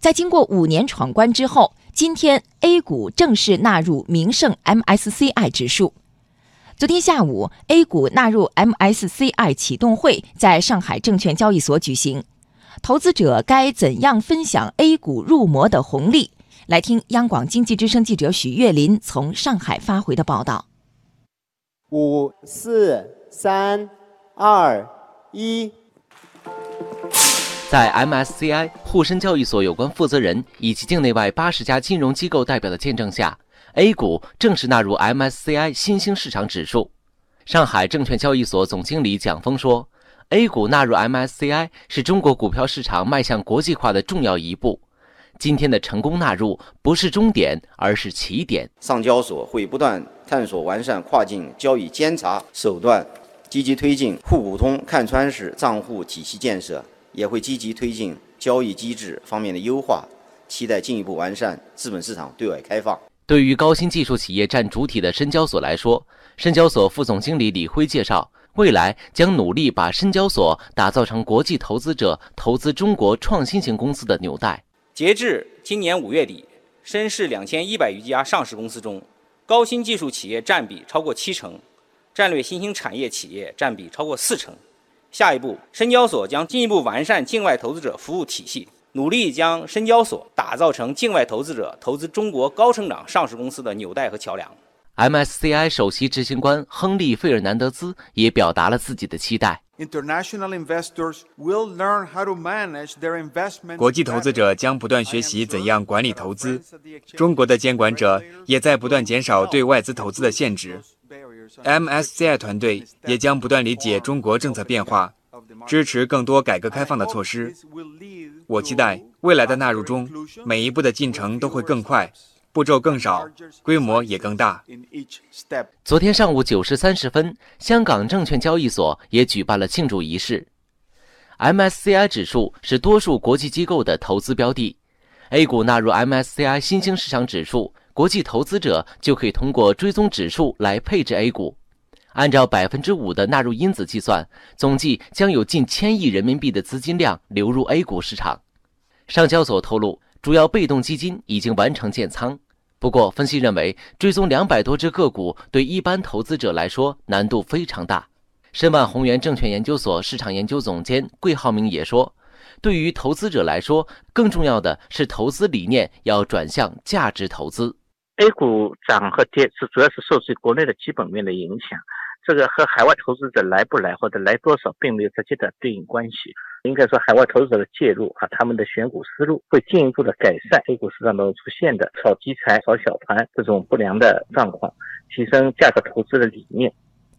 在经过五年闯关之后，今天 A 股正式纳入名胜 MSCI 指数。昨天下午，A 股纳入 MSCI 启动会在上海证券交易所举行。投资者该怎样分享 A 股入魔的红利？来听央广经济之声记者许月林从上海发回的报道。五、四、三、二、一。在 MSCI 沪深交易所有关负责人以及境内外八十家金融机构代表的见证下，A 股正式纳入 MSCI 新兴市场指数。上海证券交易所总经理蒋峰说：“A 股纳入 MSCI 是中国股票市场迈向国际化的重要一步。今天的成功纳入不是终点，而是起点。上交所会不断探索完善跨境交易监察手段，积极推进沪股通看穿式账户体系建设。”也会积极推进交易机制方面的优化，期待进一步完善资本市场对外开放。对于高新技术企业占主体的深交所来说，深交所副总经理李辉介绍，未来将努力把深交所打造成国际投资者投资中国创新型公司的纽带。截至今年五月底，深市两千一百余家上市公司中，高新技术企业占比超过七成，战略新兴产业企业占比超过四成。下一步，深交所将进一步完善境外投资者服务体系，努力将深交所打造成境外投资者投资中国高成长上市公司的纽带和桥梁。MSCI 首席执行官亨利·费尔南德兹也表达了自己的期待。国际投资者将不断学习怎样管理投资，中国的监管者也在不断减少对外资投资的限制。MSCI 团队也将不断理解中国政策变化，支持更多改革开放的措施。我期待未来的纳入中，每一步的进程都会更快，步骤更少，规模也更大。昨天上午九时三十分，香港证券交易所也举办了庆祝仪式。MSCI 指数是多数国际机构的投资标的，A 股纳入 MSCI 新兴市场指数。国际投资者就可以通过追踪指数来配置 A 股，按照百分之五的纳入因子计算，总计将有近千亿人民币的资金量流入 A 股市场。上交所透露，主要被动基金已经完成建仓。不过，分析认为，追踪两百多只个股对一般投资者来说难度非常大。申万宏源证券研究所市场研究总监桂浩明也说。对于投资者来说，更重要的是投资理念要转向价值投资。A 股涨和跌是主要是受制于国内的基本面的影响，这个和海外投资者来不来或者来多少并没有直接的对应关系。应该说，海外投资者的介入和他们的选股思路会进一步的改善 A 股市场中出现的炒题材、炒小盘这种不良的状况，提升价值投资的理念。